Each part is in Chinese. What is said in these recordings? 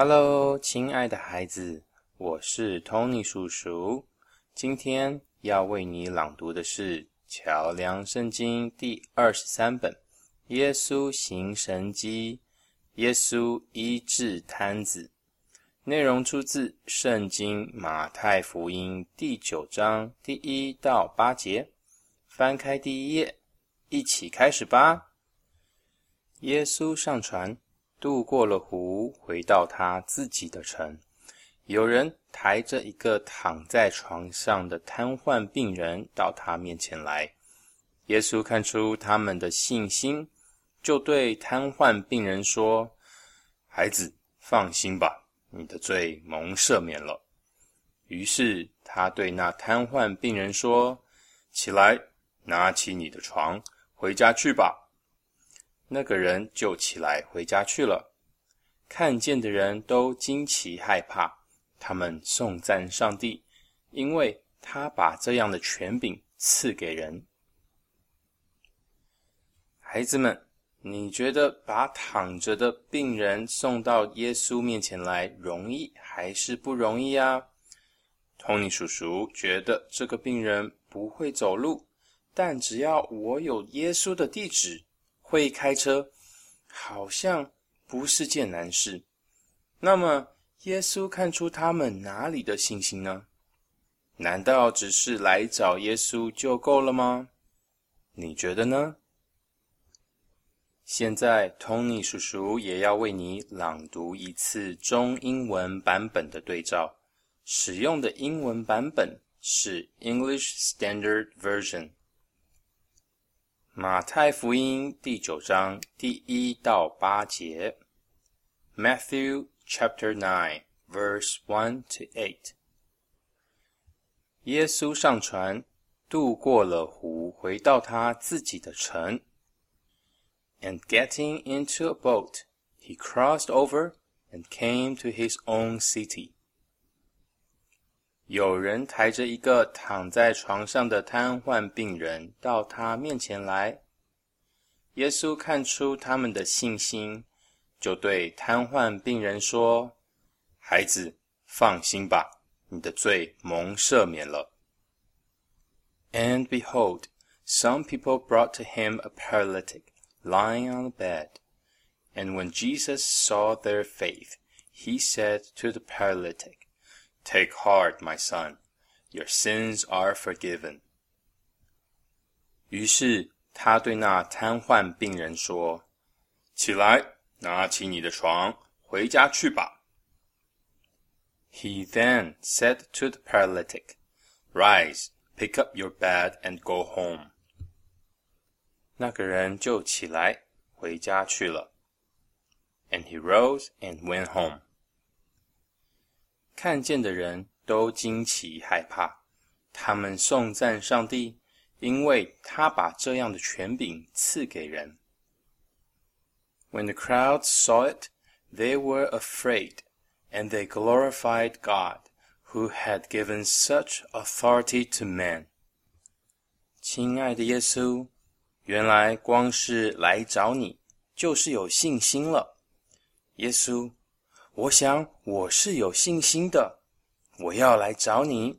Hello，亲爱的孩子，我是 Tony 叔叔。今天要为你朗读的是《桥梁圣经》第二十三本《耶稣行神迹》，耶稣医治瘫子。内容出自《圣经马太福音》第九章第一到八节。翻开第一页，一起开始吧。耶稣上船。渡过了湖，回到他自己的城。有人抬着一个躺在床上的瘫痪病人到他面前来。耶稣看出他们的信心，就对瘫痪病人说：“孩子，放心吧，你的罪蒙赦免了。”于是他对那瘫痪病人说：“起来，拿起你的床，回家去吧。”那个人就起来回家去了。看见的人都惊奇害怕，他们颂赞上帝，因为他把这样的权柄赐给人。孩子们，你觉得把躺着的病人送到耶稣面前来容易还是不容易啊？托尼叔叔觉得这个病人不会走路，但只要我有耶稣的地址。会开车，好像不是件难事。那么，耶稣看出他们哪里的信心呢？难道只是来找耶稣就够了吗？你觉得呢？现在，Tony 叔叔也要为你朗读一次中英文版本的对照，使用的英文版本是 English Standard Version。马太福音第九章第一到八节，Matthew chapter nine verse one to eight。耶稣上船，渡过了湖，回到他自己的城。And getting into a boat, he crossed over and came to his own city. 有人抬着一个躺在床上的瘫痪病人到他面前来。耶稣看出他们的信心，就对瘫痪病人说：“孩子，放心吧，你的罪蒙赦免了。” And behold, some people brought to him a paralytic lying on a bed. And when Jesus saw their faith, he said to the paralytic, Take heart, my son, your sins are forgiven. 于是他对那瘫痪病人说：“起来，拿起你的床，回家去吧。” He then said to the paralytic, "Rise, pick up your bed and go home." 那个人就起来回家去了。And he rose and went home. 看见的人都惊奇害怕，他们颂赞上帝，因为他把这样的权柄赐给人。When the crowd saw it, they were afraid, and they glorified God, who had given such authority to men. 亲爱的耶稣，原来光是来找你，就是有信心了。耶稣。我想我是有信心的，我要来找你，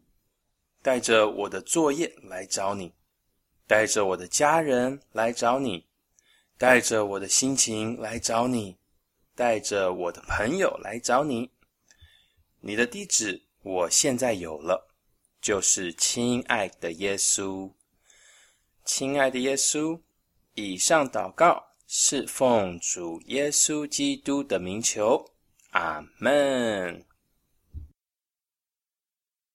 带着我的作业来找你，带着我的家人来找你，带着我的心情来找你，带着我的朋友来找你。你的地址我现在有了，就是亲爱的耶稣，亲爱的耶稣。以上祷告是奉主耶稣基督的名求。阿门